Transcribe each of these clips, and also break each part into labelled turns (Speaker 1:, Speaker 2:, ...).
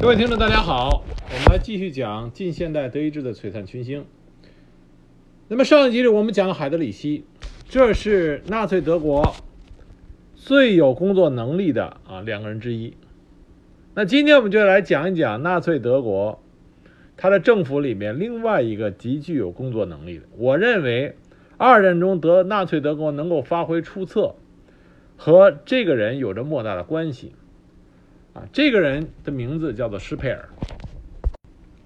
Speaker 1: 各位听众，大家好，我们来继续讲近现代德意志的璀璨群星。那么上一集里我们讲了海德里希，这是纳粹德国最有工作能力的啊两个人之一。那今天我们就来讲一讲纳粹德国他的政府里面另外一个极具有工作能力的。我认为二战中德纳粹德国能够发挥出色，和这个人有着莫大的关系。啊，这个人的名字叫做施佩尔。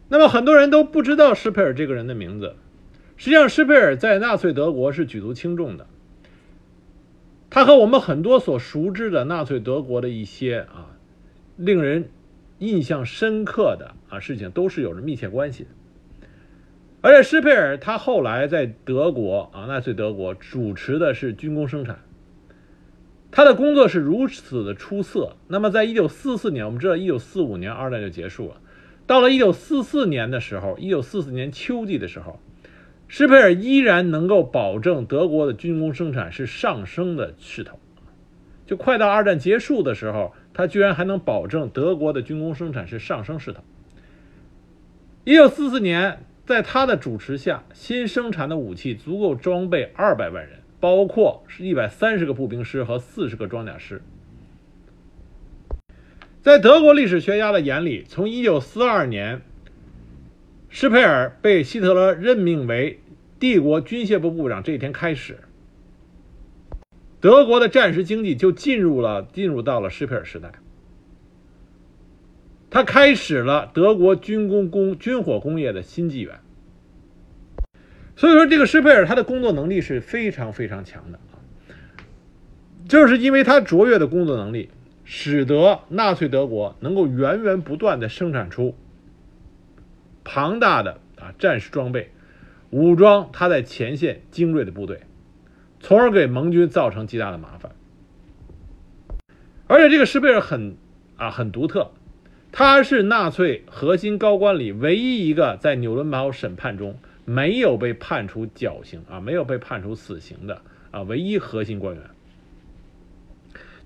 Speaker 1: 那么很多人都不知道施佩尔这个人的名字。实际上，施佩尔在纳粹德国是举足轻重的。他和我们很多所熟知的纳粹德国的一些啊令人印象深刻的啊事情都是有着密切关系的。而且施佩尔他后来在德国啊纳粹德国主持的是军工生产。他的工作是如此的出色。那么，在一九四四年，我们知道一九四五年二战就结束了。到了一九四四年的时候，一九四四年秋季的时候，施佩尔依然能够保证德国的军工生产是上升的势头。就快到二战结束的时候，他居然还能保证德国的军工生产是上升势头。一九四四年，在他的主持下，新生产的武器足够装备二百万人。包括是一百三十个步兵师和四十个装甲师。在德国历史学家的眼里，从一九四二年施佩尔被希特勒任命为帝国军械部部长这一天开始，德国的战时经济就进入了进入到了施佩尔时代。他开始了德国军工工军火工业的新纪元。所以说，这个施佩尔他的工作能力是非常非常强的啊，就是因为他卓越的工作能力，使得纳粹德国能够源源不断的生产出庞大的啊战时装备，武装他在前线精锐的部队，从而给盟军造成极大的麻烦。而且这个施佩尔很啊很独特，他是纳粹核心高官里唯一一个在纽伦堡审判中。没有被判处绞刑啊，没有被判处死刑的啊，唯一核心官员。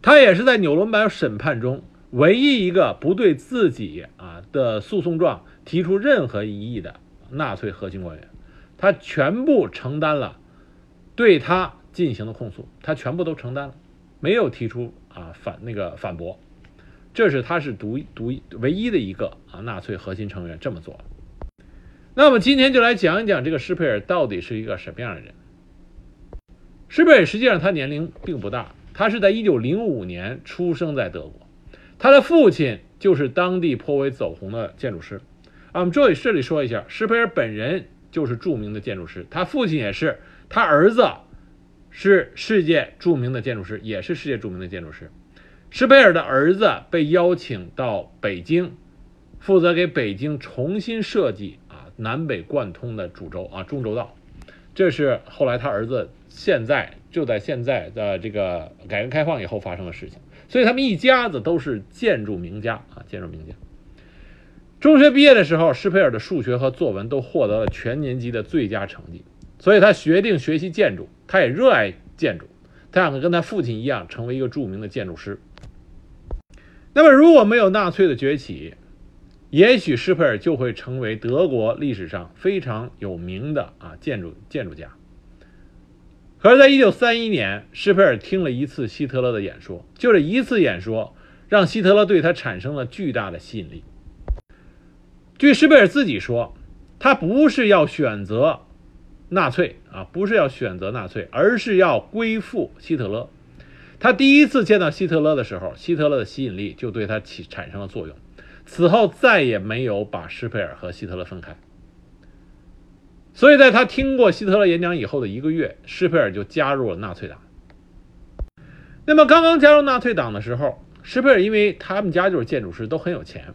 Speaker 1: 他也是在纽伦堡审判中唯一一个不对自己啊的诉讼状提出任何异议的纳粹核心官员。他全部承担了对他进行的控诉，他全部都承担了，没有提出啊反那个反驳。这是他是独独唯一的一个啊纳粹核心成员这么做。那么今天就来讲一讲这个施佩尔到底是一个什么样的人。施佩尔实际上他年龄并不大，他是在一九零五年出生在德国，他的父亲就是当地颇为走红的建筑师。啊，我们这里这里说一下，施佩尔本人就是著名的建筑师，他父亲也是，他儿子是世界著名的建筑师，也是世界著名的建筑师。施佩尔的儿子被邀请到北京，负责给北京重新设计。南北贯通的主轴啊，中轴道，这是后来他儿子现在就在现在的这个改革开放以后发生的事情，所以他们一家子都是建筑名家啊，建筑名家。中学毕业的时候，施佩尔的数学和作文都获得了全年级的最佳成绩，所以他决定学习建筑，他也热爱建筑，他想跟他父亲一样成为一个著名的建筑师。那么如果没有纳粹的崛起，也许施佩尔就会成为德国历史上非常有名的啊建筑建筑家。可是，在一九三一年，施佩尔听了一次希特勒的演说，就这一次演说，让希特勒对他产生了巨大的吸引力。据施佩尔自己说，他不是要选择纳粹啊，不是要选择纳粹，而是要归附希特勒。他第一次见到希特勒的时候，希特勒的吸引力就对他起产生了作用。此后再也没有把施佩尔和希特勒分开，所以在他听过希特勒演讲以后的一个月，施佩尔就加入了纳粹党。那么刚刚加入纳粹党的时候，施佩尔因为他们家就是建筑师，都很有钱，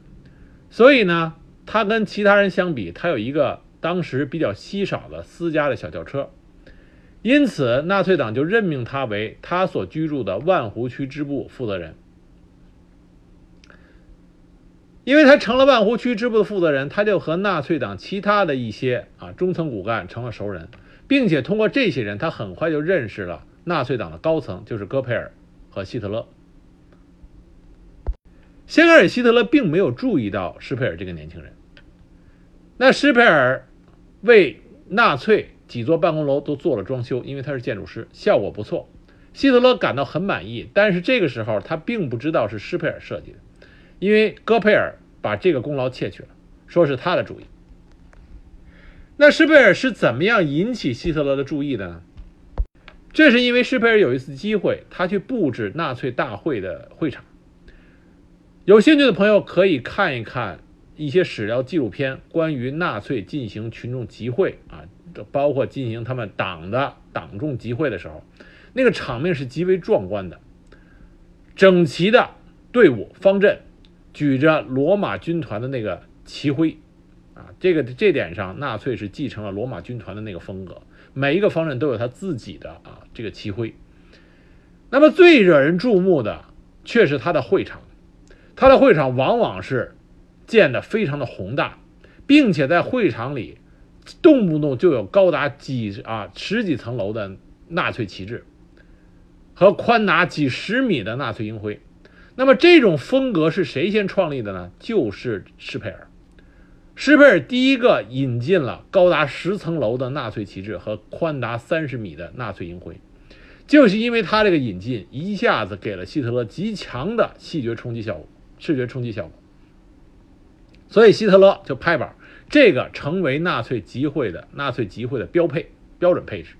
Speaker 1: 所以呢，他跟其他人相比，他有一个当时比较稀少的私家的小轿车，因此纳粹党就任命他为他所居住的万湖区支部负责人。因为他成了万湖区支部的负责人，他就和纳粹党其他的一些啊中层骨干成了熟人，并且通过这些人，他很快就认识了纳粹党的高层，就是戈培尔和希特勒。先开始，希特勒并没有注意到施佩尔这个年轻人。那施佩尔为纳粹几座办公楼都做了装修，因为他是建筑师，效果不错。希特勒感到很满意，但是这个时候他并不知道是施佩尔设计的，因为戈佩尔把这个功劳窃取了，说是他的主意。那施佩尔是怎么样引起希特勒的注意的呢？这是因为施佩尔有一次机会，他去布置纳粹大会的会场。有兴趣的朋友可以看一看一些史料纪录片，关于纳粹进行群众集会啊，包括进行他们党的党众集会的时候，那个场面是极为壮观的。整齐的队伍方阵，举着罗马军团的那个旗徽，啊，这个这点上，纳粹是继承了罗马军团的那个风格，每一个方阵都有他自己的啊这个旗徽。那么最惹人注目的却是他的会场。他的会场往往是建的非常的宏大，并且在会场里动不动就有高达几啊十几层楼的纳粹旗帜和宽达几十米的纳粹鹰徽。那么这种风格是谁先创立的呢？就是施佩尔。施佩尔第一个引进了高达十层楼的纳粹旗帜和宽达三十米的纳粹银徽，就是因为他这个引进一下子给了希特勒极强的视觉冲击效果。视觉冲击效果，所以希特勒就拍板，这个成为纳粹集会的纳粹集会的标配标准配置。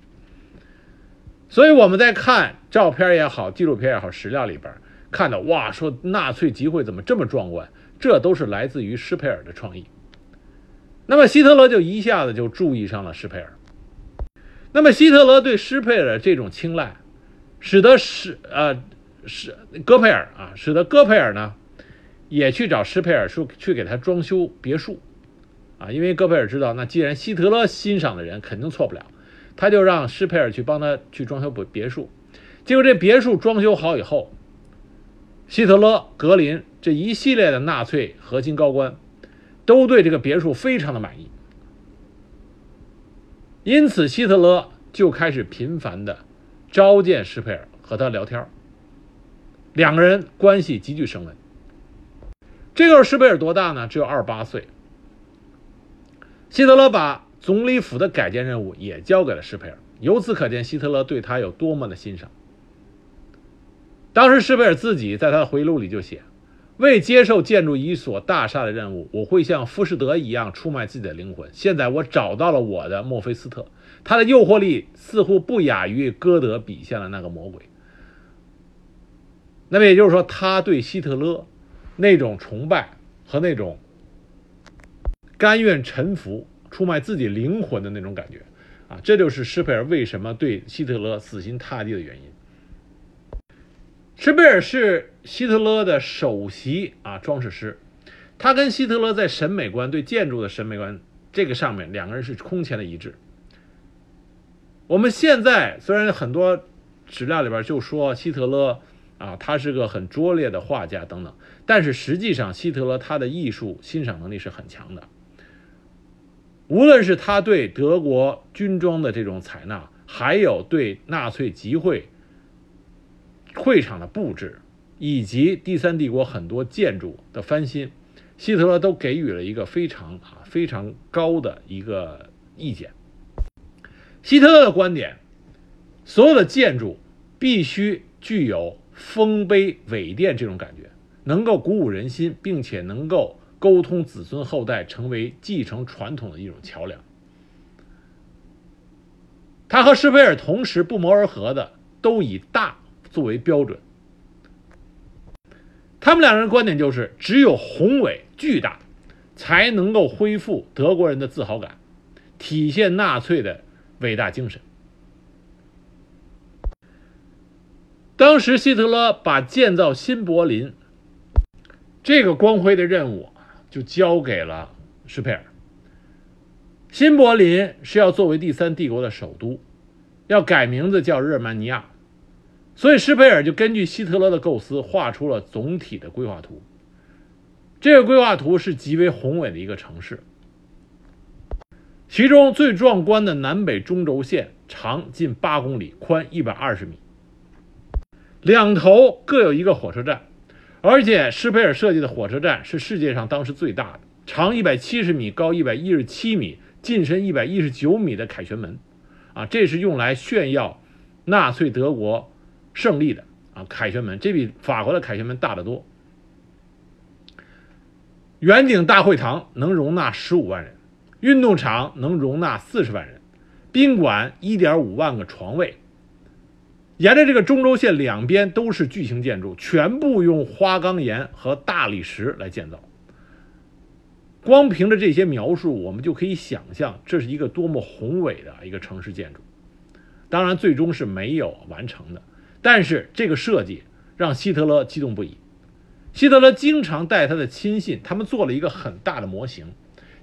Speaker 1: 所以我们在看照片也好，纪录片也好，史料里边看到，哇，说纳粹集会怎么这么壮观？这都是来自于施佩尔的创意。那么希特勒就一下子就注意上了施佩尔。那么希特勒对施佩尔这种青睐，使得施呃施戈佩尔啊，使得戈佩尔呢。也去找施佩尔说去给他装修别墅，啊，因为戈培尔知道，那既然希特勒欣赏的人肯定错不了，他就让施佩尔去帮他去装修别别墅。结果这别墅装修好以后，希特勒、格林这一系列的纳粹核心高官都对这个别墅非常的满意，因此希特勒就开始频繁的召见施佩尔和他聊天，两个人关系急剧升温。这个时候施佩尔多大呢？只有二十八岁。希特勒把总理府的改建任务也交给了施佩尔，由此可见希特勒对他有多么的欣赏。当时施佩尔自己在他的回忆录里就写：“为接受建筑一所大厦的任务，我会像浮士德一样出卖自己的灵魂。现在我找到了我的墨菲斯特，他的诱惑力似乎不亚于歌德笔下的那个魔鬼。”那么也就是说，他对希特勒。那种崇拜和那种甘愿臣服、出卖自己灵魂的那种感觉，啊，这就是施佩尔为什么对希特勒死心塌地的原因。施佩尔是希特勒的首席啊装饰师，他跟希特勒在审美观、对建筑的审美观这个上面，两个人是空前的一致。我们现在虽然很多史料里边就说希特勒。啊，他是个很拙劣的画家等等，但是实际上，希特勒他的艺术欣赏能力是很强的。无论是他对德国军装的这种采纳，还有对纳粹集会会场的布置，以及第三帝国很多建筑的翻新，希特勒都给予了一个非常啊非常高的一个意见。希特勒的观点，所有的建筑必须具有。丰碑伟殿这种感觉，能够鼓舞人心，并且能够沟通子孙后代，成为继承传统的一种桥梁。他和施佩尔同时不谋而合的，都以大作为标准。他们两人的观点就是，只有宏伟巨大，才能够恢复德国人的自豪感，体现纳粹的伟大精神。当时希特勒把建造新柏林这个光辉的任务就交给了施佩尔。新柏林是要作为第三帝国的首都，要改名字叫日耳曼尼亚，所以施佩尔就根据希特勒的构思画出了总体的规划图。这个规划图是极为宏伟的一个城市，其中最壮观的南北中轴线长近八公里，宽一百二十米。两头各有一个火车站，而且施佩尔设计的火车站是世界上当时最大的，长一百七十米，高一百一十七米，进深一百一十九米的凯旋门，啊，这是用来炫耀纳粹德国胜利的啊！凯旋门这比法国的凯旋门大得多。圆顶大会堂能容纳十五万人，运动场能容纳四十万人，宾馆一点五万个床位。沿着这个中轴线两边都是巨型建筑，全部用花岗岩和大理石来建造。光凭着这些描述，我们就可以想象这是一个多么宏伟的一个城市建筑。当然，最终是没有完成的，但是这个设计让希特勒激动不已。希特勒经常带他的亲信，他们做了一个很大的模型。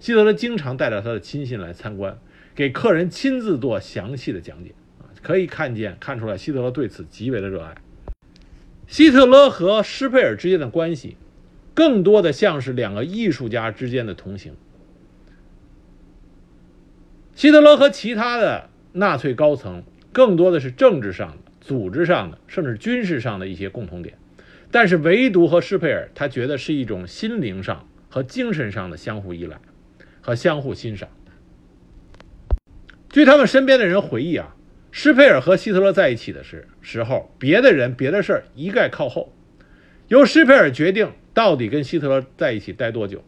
Speaker 1: 希特勒经常带着他的亲信来参观，给客人亲自做详细的讲解。可以看见，看出来希特勒对此极为的热爱。希特勒和施佩尔之间的关系，更多的像是两个艺术家之间的同行。希特勒和其他的纳粹高层，更多的是政治上的、组织上的，甚至军事上的一些共同点，但是唯独和施佩尔，他觉得是一种心灵上和精神上的相互依赖和相互欣赏。据他们身边的人回忆啊。施佩尔和希特勒在一起的时时候，别的人、别的事儿一概靠后，由施佩尔决定到底跟希特勒在一起待多久。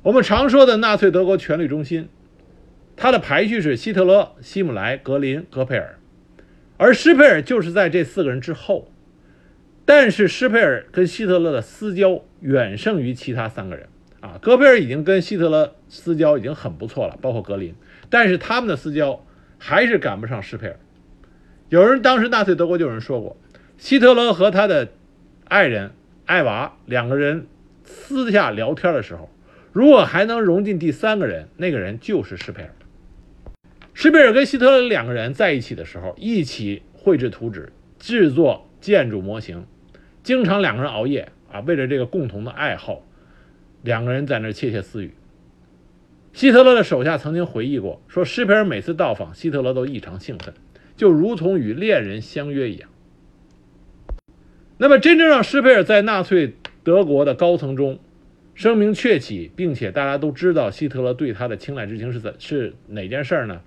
Speaker 1: 我们常说的纳粹德国权力中心，它的排序是希特勒、希姆莱、格林、戈佩尔，而施佩尔就是在这四个人之后。但是施佩尔跟希特勒的私交远胜于其他三个人啊，戈培尔已经跟希特勒私交已经很不错了，包括格林，但是他们的私交。还是赶不上施佩尔。有人当时纳粹德国就有人说过，希特勒和他的爱人艾娃两个人私下聊天的时候，如果还能融进第三个人，那个人就是施佩尔。施佩尔跟希特勒两个人在一起的时候，一起绘制图纸、制作建筑模型，经常两个人熬夜啊，为了这个共同的爱好，两个人在那窃窃私语。希特勒的手下曾经回忆过，说施佩尔每次到访，希特勒都异常兴奋，就如同与恋人相约一样。那么，真正让施佩尔在纳粹德国的高层中声名鹊起，并且大家都知道希特勒对他的青睐之情是怎是哪件事呢？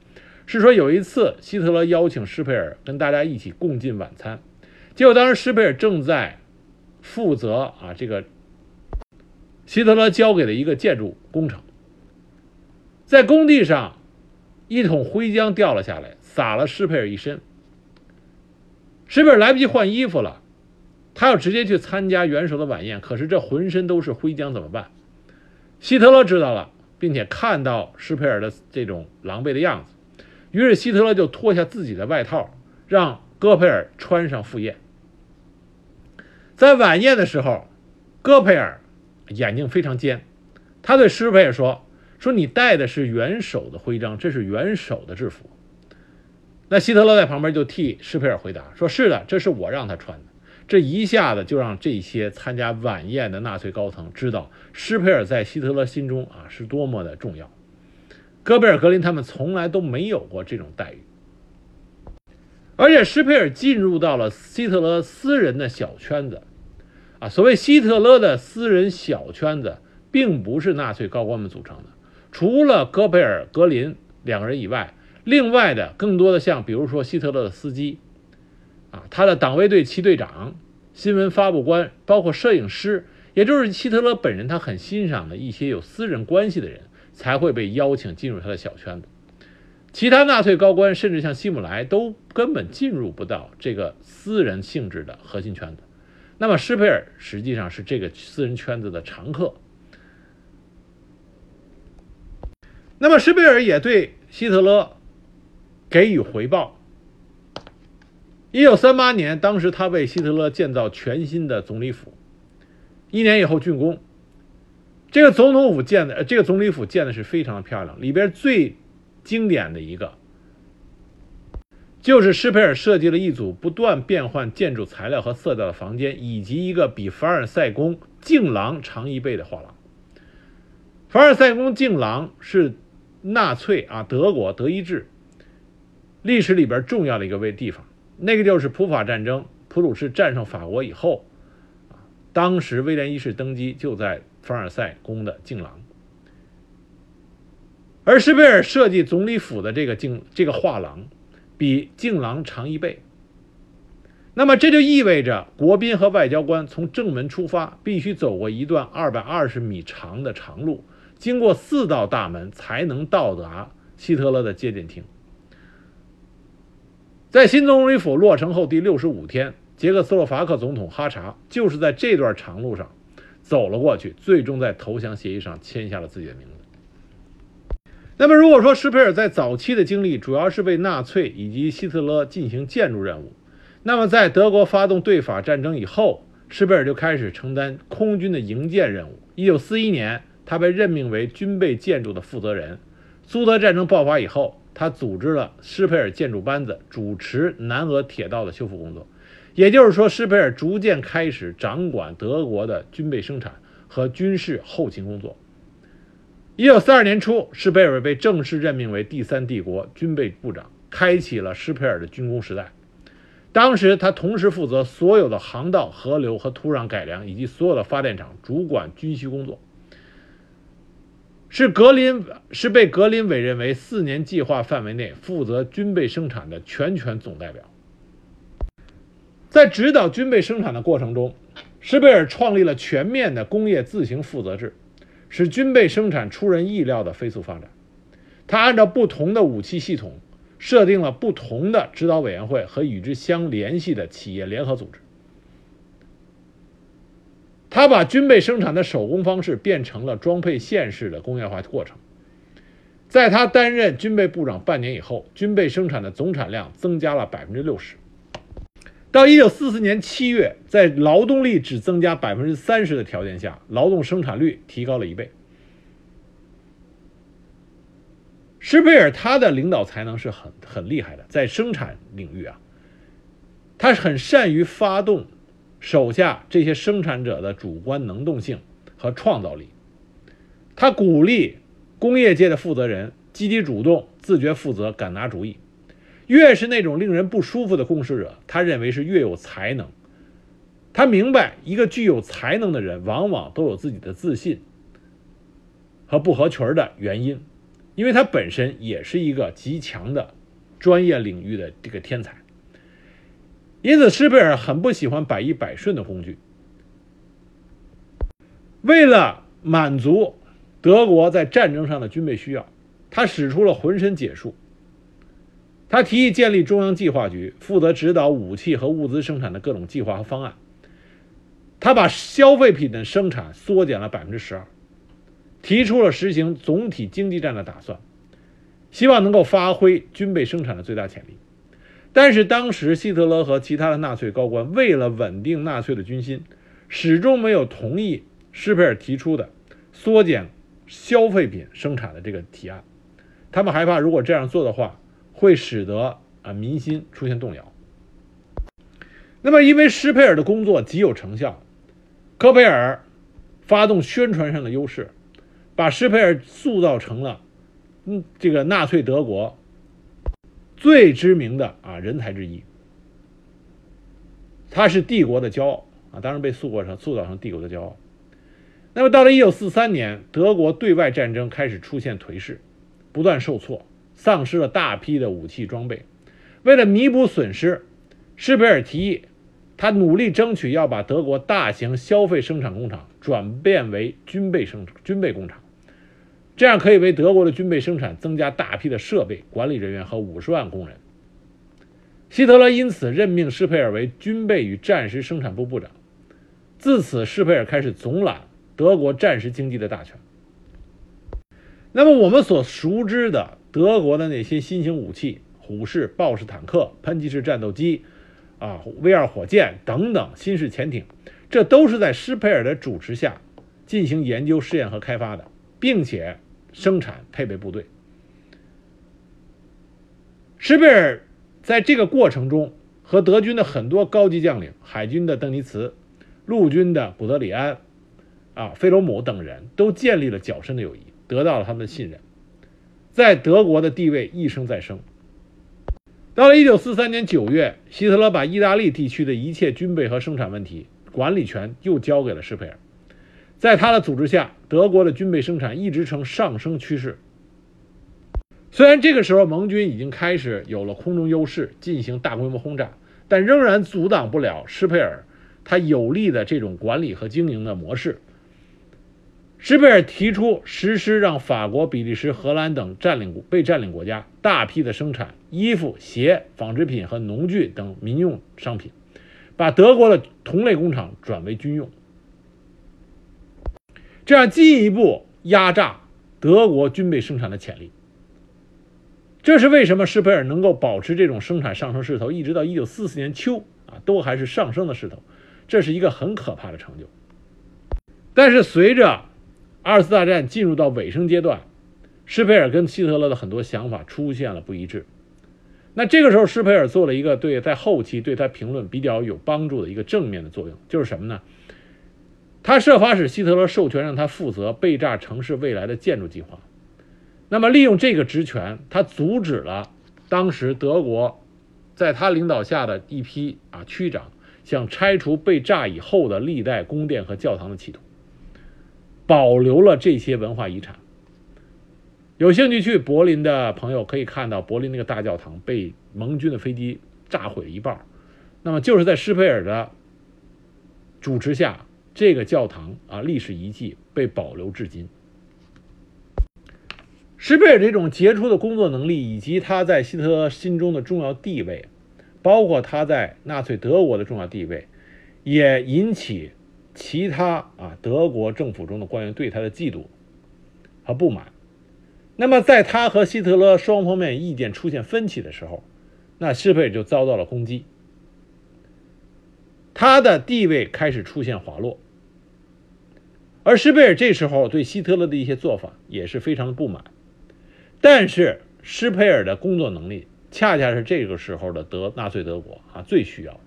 Speaker 1: 是说有一次，希特勒邀请施佩尔跟大家一起共进晚餐，结果当时施佩尔正在负责啊这个希特勒交给的一个建筑工程。在工地上，一桶灰浆掉了下来，洒了施佩尔一身。施佩尔来不及换衣服了，他要直接去参加元首的晚宴，可是这浑身都是灰浆，怎么办？希特勒知道了，并且看到施佩尔的这种狼狈的样子，于是希特勒就脱下自己的外套，让戈培尔穿上赴宴。在晚宴的时候，戈培尔眼睛非常尖，他对施佩尔说。说你戴的是元首的徽章，这是元首的制服。那希特勒在旁边就替施佩尔回答，说是的，这是我让他穿的。这一下子就让这些参加晚宴的纳粹高层知道施佩尔在希特勒心中啊是多么的重要。戈贝尔格林他们从来都没有过这种待遇，而且施佩尔进入到了希特勒私人的小圈子，啊，所谓希特勒的私人小圈子，并不是纳粹高官们组成的。除了戈贝尔、格林两个人以外，另外的更多的像，比如说希特勒的司机，啊，他的党卫队七队长、新闻发布官，包括摄影师，也就是希特勒本人他很欣赏的一些有私人关系的人，才会被邀请进入他的小圈子。其他纳粹高官，甚至像希姆莱，都根本进入不到这个私人性质的核心圈子。那么施佩尔实际上是这个私人圈子的常客。那么施佩尔也对希特勒给予回报。一九三八年，当时他为希特勒建造全新的总理府，一年以后竣工。这个总统府建的，这个总理府建的是非常的漂亮。里边最经典的一个，就是施佩尔设计了一组不断变换建筑材料和色调的房间，以及一个比凡尔赛宫镜廊长一倍的画廊。凡尔赛宫镜廊是。纳粹啊，德国德意志历史里边重要的一个位地方，那个就是普法战争，普鲁士战胜法国以后，当时威廉一世登基就在凡尔赛宫的镜廊，而施佩尔设计总理府的这个镜这个画廊，比镜廊长一倍。那么这就意味着国宾和外交官从正门出发，必须走过一段二百二十米长的长路，经过四道大门才能到达希特勒的接见厅。在新总理府落成后第六十五天，捷克斯洛伐克总统哈查就是在这段长路上走了过去，最终在投降协议上签下了自己的名字。那么，如果说施佩尔在早期的经历主要是为纳粹以及希特勒进行建筑任务，那么，在德国发动对法战争以后，施佩尔就开始承担空军的营建任务。一九四一年，他被任命为军备建筑的负责人。苏德战争爆发以后，他组织了施佩尔建筑班子，主持南俄铁道的修复工作。也就是说，施佩尔逐渐开始掌管德国的军备生产和军事后勤工作。一九四二年初，施佩尔被正式任命为第三帝国军备部长，开启了施佩尔的军工时代。当时，他同时负责所有的航道、河流和土壤改良，以及所有的发电厂，主管军需工作。是格林，是被格林委任为四年计划范围内负责军备生产的全权总代表。在指导军备生产的过程中，施贝尔创立了全面的工业自行负责制，使军备生产出人意料的飞速发展。他按照不同的武器系统。设定了不同的指导委员会和与之相联系的企业联合组织。他把军备生产的手工方式变成了装配线式的工业化过程。在他担任军备部长半年以后，军备生产的总产量增加了百分之六十。到一九四四年七月，在劳动力只增加百分之三十的条件下，劳动生产率提高了一倍。施佩尔他的领导才能是很很厉害的，在生产领域啊，他是很善于发动手下这些生产者的主观能动性和创造力。他鼓励工业界的负责人积极主动、自觉负责、敢拿主意。越是那种令人不舒服的共事者，他认为是越有才能。他明白，一个具有才能的人往往都有自己的自信和不合群的原因。因为他本身也是一个极强的专业领域的这个天才，因此施佩尔很不喜欢百依百顺的工具。为了满足德国在战争上的军备需要，他使出了浑身解数。他提议建立中央计划局，负责指导武器和物资生产的各种计划和方案。他把消费品的生产缩减了百分之十二。提出了实行总体经济战的打算，希望能够发挥军备生产的最大潜力。但是当时希特勒和其他的纳粹高官为了稳定纳粹的军心，始终没有同意施佩尔提出的缩减消费品生产的这个提案。他们害怕，如果这样做的话，会使得啊民心出现动摇。那么，因为施佩尔的工作极有成效，科佩尔发动宣传上的优势。把施佩尔塑造成了，嗯，这个纳粹德国最知名的啊人才之一。他是帝国的骄傲啊，当然被塑过成塑造成帝国的骄傲。那么到了一九四三年，德国对外战争开始出现颓势，不断受挫，丧失了大批的武器装备。为了弥补损失，施佩尔提议，他努力争取要把德国大型消费生产工厂转变为军备生军备工厂。这样可以为德国的军备生产增加大批的设备、管理人员和五十万工人。希特勒因此任命施佩尔为军备与战时生产部部长。自此，施佩尔开始总揽德国战时经济的大权。那么，我们所熟知的德国的那些新型武器——虎式、豹式坦克、喷气式战斗机、啊 V 二火箭等等新式潜艇，这都是在施佩尔的主持下进行研究、试验和开发的。并且生产配备部队。施佩尔在这个过程中和德军的很多高级将领、海军的邓尼茨、陆军的古德里安、啊费罗姆等人都建立了较深的友谊，得到了他们的信任，在德国的地位一升再升。到了一九四三年九月，希特勒把意大利地区的一切军备和生产问题管理权又交给了施佩尔。在他的组织下，德国的军备生产一直呈上升趋势。虽然这个时候盟军已经开始有了空中优势，进行大规模轰炸，但仍然阻挡不了施佩尔他有力的这种管理和经营的模式。施佩尔提出实施让法国、比利时、荷兰等占领被占领国家大批的生产衣服、鞋、纺织品和农具等民用商品，把德国的同类工厂转为军用，这样进一步压榨德国军备生产的潜力。这是为什么施佩尔能够保持这种生产上升势头，一直到1944年秋啊，都还是上升的势头，这是一个很可怕的成就。但是随着二次大战进入到尾声阶段，施佩尔跟希特勒的很多想法出现了不一致。那这个时候，施佩尔做了一个对在后期对他评论比较有帮助的一个正面的作用，就是什么呢？他设法使希特勒授权让他负责被炸城市未来的建筑计划。那么，利用这个职权，他阻止了当时德国在他领导下的一批啊区长想拆除被炸以后的历代宫殿和教堂的企图。保留了这些文化遗产。有兴趣去柏林的朋友可以看到，柏林那个大教堂被盟军的飞机炸毁了一半。那么就是在施佩尔的主持下，这个教堂啊历史遗迹被保留至今。施佩尔这种杰出的工作能力，以及他在希特勒心中的重要地位，包括他在纳粹德国的重要地位，也引起。其他啊，德国政府中的官员对他的嫉妒和不满。那么，在他和希特勒双方面意见出现分歧的时候，那施佩尔就遭到了攻击，他的地位开始出现滑落。而施佩尔这时候对希特勒的一些做法也是非常的不满。但是，施佩尔的工作能力恰恰是这个时候的德纳粹德国啊最需要。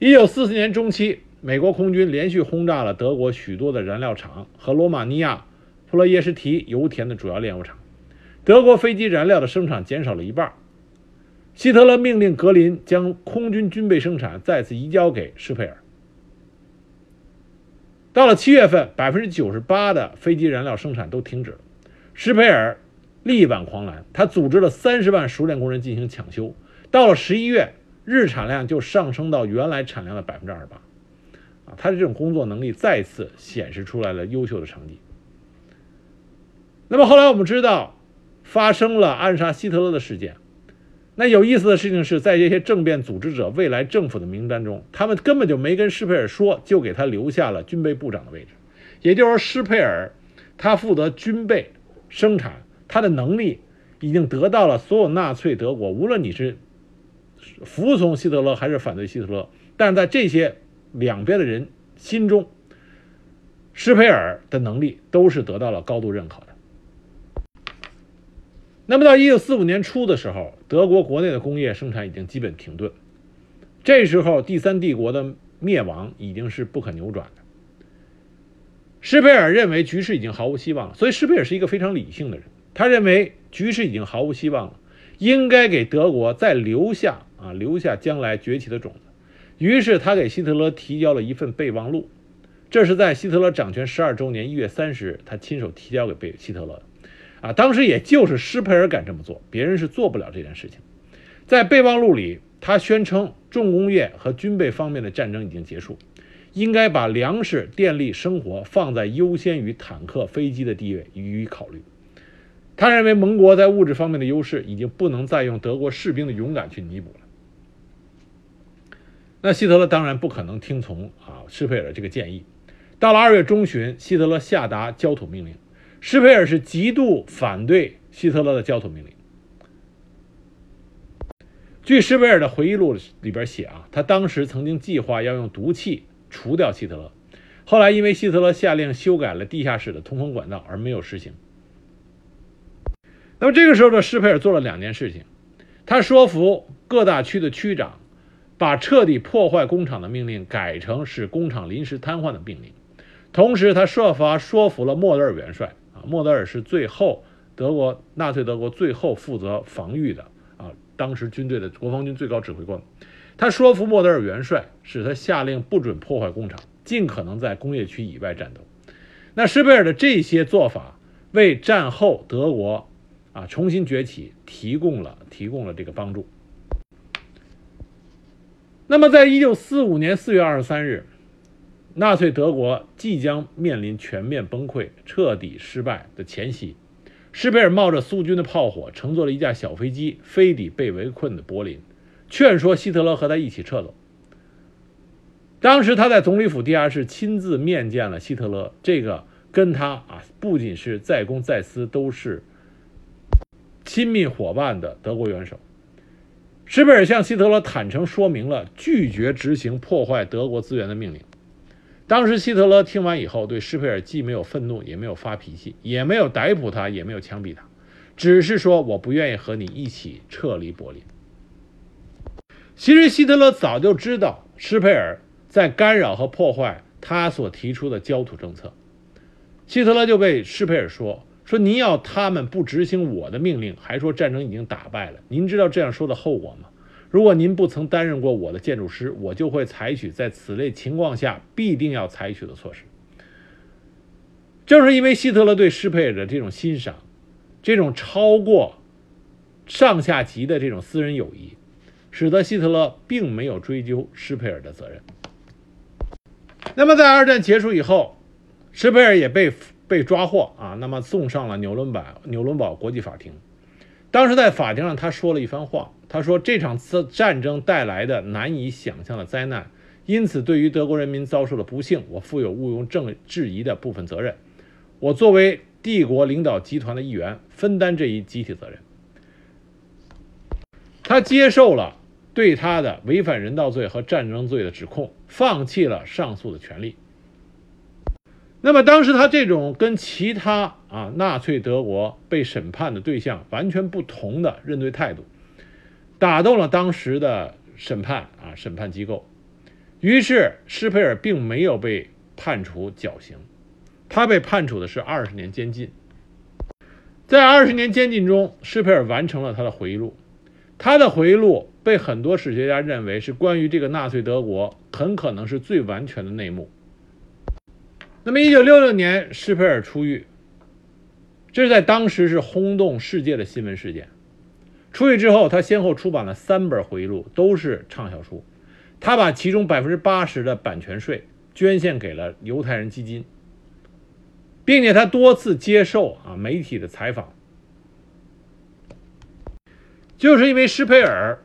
Speaker 1: 一九四四年中期，美国空军连续轰炸了德国许多的燃料厂和罗马尼亚普罗耶什提油田的主要炼油厂，德国飞机燃料的生产减少了一半。希特勒命令格林将空军军备生产再次移交给施佩尔。到了七月份，百分之九十八的飞机燃料生产都停止了。施佩尔力挽狂澜，他组织了三十万熟练工人进行抢修。到了十一月。日产量就上升到原来产量的百分之二十八，啊，他的这种工作能力再次显示出来了优秀的成绩。那么后来我们知道，发生了暗杀希特勒的事件。那有意思的事情是在这些政变组织者未来政府的名单中，他们根本就没跟施佩尔说，就给他留下了军备部长的位置。也就是说，施佩尔他负责军备生产，他的能力已经得到了所有纳粹德国，无论你是。服从希特勒还是反对希特勒？但是在这些两边的人心中，施佩尔的能力都是得到了高度认可的。那么到一九四五年初的时候，德国国内的工业生产已经基本停顿，这时候第三帝国的灭亡已经是不可扭转的。施佩尔认为局势已经毫无希望了，所以施佩尔是一个非常理性的人，他认为局势已经毫无希望了，应该给德国再留下。啊，留下将来崛起的种子。于是他给希特勒提交了一份备忘录，这是在希特勒掌权十二周年一月三十日，他亲手提交给贝希特勒的。啊，当时也就是施佩尔敢这么做，别人是做不了这件事情。在备忘录里，他宣称重工业和军备方面的战争已经结束，应该把粮食、电力、生活放在优先于坦克、飞机的地位予以考虑。他认为盟国在物质方面的优势已经不能再用德国士兵的勇敢去弥补了。那希特勒当然不可能听从啊施佩尔这个建议。到了二月中旬，希特勒下达焦土命令，施佩尔是极度反对希特勒的焦土命令。据施佩尔的回忆录里边写啊，他当时曾经计划要用毒气除掉希特勒，后来因为希特勒下令修改了地下室的通风管道而没有实行。那么这个时候的施佩尔做了两件事情，他说服各大区的区长。把彻底破坏工厂的命令改成使工厂临时瘫痪的命令，同时他设法说服了莫德尔元帅啊，莫德尔是最后德国纳粹德国最后负责防御的啊，当时军队的国防军最高指挥官，他说服莫德尔元帅，使他下令不准破坏工厂，尽可能在工业区以外战斗。那施佩尔的这些做法，为战后德国啊重新崛起提供了提供了这个帮助。那么，在一九四五年四月二十三日，纳粹德国即将面临全面崩溃、彻底失败的前夕，施佩尔冒着苏军的炮火，乘坐了一架小飞机，飞抵被围困的柏林。劝说希特勒和他一起撤走。当时他在总理府地下室亲自面见了希特勒，这个跟他啊不仅是在公在私，都是亲密伙伴的德国元首。施佩尔向希特勒坦诚说明了拒绝执行破坏德国资源的命令。当时希特勒听完以后，对施佩尔既没有愤怒，也没有发脾气，也没有逮捕他，也没有枪毙他，只是说我不愿意和你一起撤离柏林。其实希特勒早就知道施佩尔在干扰和破坏他所提出的焦土政策，希特勒就被施佩尔说说您要他们不执行我的命令，还说战争已经打败了。您知道这样说的后果吗？如果您不曾担任过我的建筑师，我就会采取在此类情况下必定要采取的措施。正是因为希特勒对施佩尔的这种欣赏，这种超过上下级的这种私人友谊。使得希特勒并没有追究施佩尔的责任。那么，在二战结束以后，施佩尔也被被抓获啊，那么送上了纽伦堡纽伦堡国际法庭。当时在法庭上，他说了一番话，他说：“这场战争带来的难以想象的灾难，因此对于德国人民遭受的不幸，我负有毋庸正质疑的部分责任。我作为帝国领导集团的一员，分担这一集体责任。”他接受了。对他的违反人道罪和战争罪的指控，放弃了上诉的权利。那么当时他这种跟其他啊纳粹德国被审判的对象完全不同的认罪态度，打动了当时的审判啊审判机构。于是施佩尔并没有被判处绞刑，他被判处的是二十年监禁。在二十年监禁中，施佩尔完成了他的回忆录。他的回忆录被很多史学家认为是关于这个纳粹德国很可能是最完全的内幕。那么，一九六六年，施佩尔出狱，这是在当时是轰动世界的新闻事件。出狱之后，他先后出版了三本回忆录，都是畅销书。他把其中百分之八十的版权税捐献给了犹太人基金，并且他多次接受啊媒体的采访。就是因为施佩尔，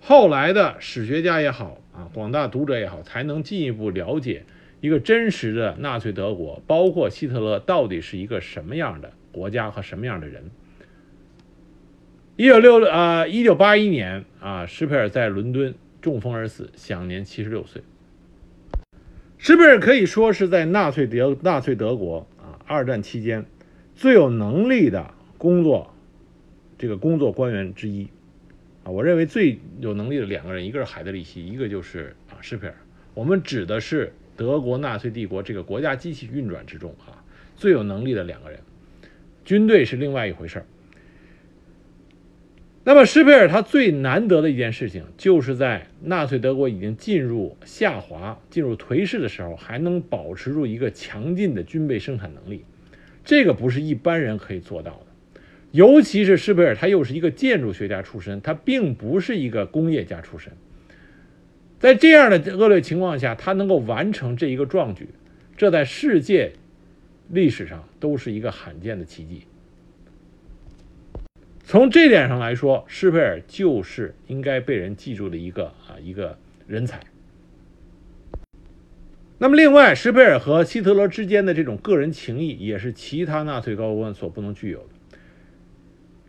Speaker 1: 后来的史学家也好啊，广大读者也好，才能进一步了解一个真实的纳粹德国，包括希特勒到底是一个什么样的国家和什么样的人。一九六啊，一九八一年啊，施佩尔在伦敦中风而死，享年七十六岁。施佩尔可以说是在纳粹德纳粹德国啊二战期间最有能力的工作。这个工作官员之一，啊，我认为最有能力的两个人，一个是海德里希，一个就是啊施佩尔。我们指的是德国纳粹帝国这个国家机器运转之中啊最有能力的两个人，军队是另外一回事儿。那么施佩尔他最难得的一件事情，就是在纳粹德国已经进入下滑、进入颓势的时候，还能保持住一个强劲的军备生产能力，这个不是一般人可以做到的。尤其是施佩尔，他又是一个建筑学家出身，他并不是一个工业家出身。在这样的恶劣情况下，他能够完成这一个壮举，这在世界历史上都是一个罕见的奇迹。从这点上来说，施佩尔就是应该被人记住的一个啊一个人才。那么，另外，施佩尔和希特勒之间的这种个人情谊，也是其他纳粹高官所不能具有的。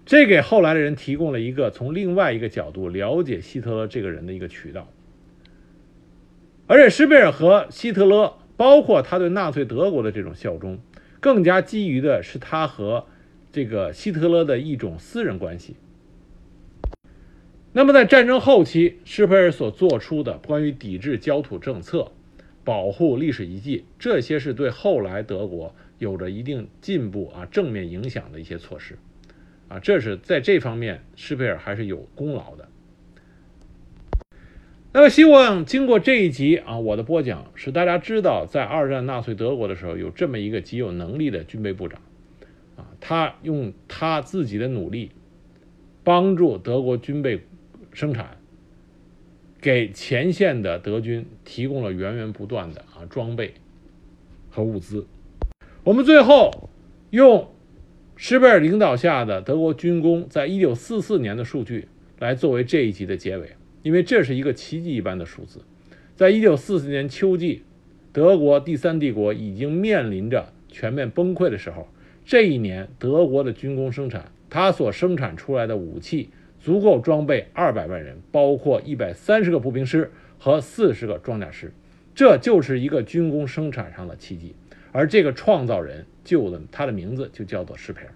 Speaker 1: 这给后来的人提供了一个从另外一个角度了解希特勒这个人的一个渠道，而且施佩尔和希特勒，包括他对纳粹德国的这种效忠，更加基于的是他和这个希特勒的一种私人关系。那么在战争后期，施佩尔所做出的关于抵制焦土政策、保护历史遗迹，这些是对后来德国有着一定进步啊正面影响的一些措施。啊，这是在这方面，施佩尔还是有功劳的。那么，希望经过这一集啊，我的播讲，使大家知道，在二战纳粹德国的时候，有这么一个极有能力的军备部长，啊，他用他自己的努力，帮助德国军备生产，给前线的德军提供了源源不断的啊装备和物资。我们最后用施贝尔领导下的德国军工在一九四四年的数据来作为这一集的结尾。因为这是一个奇迹一般的数字，在一九四四年秋季，德国第三帝国已经面临着全面崩溃的时候，这一年德国的军工生产，它所生产出来的武器足够装备二百万人，包括一百三十个步兵师和四十个装甲师，这就是一个军工生产上的奇迹。而这个创造人，就的他的名字就叫做施佩尔。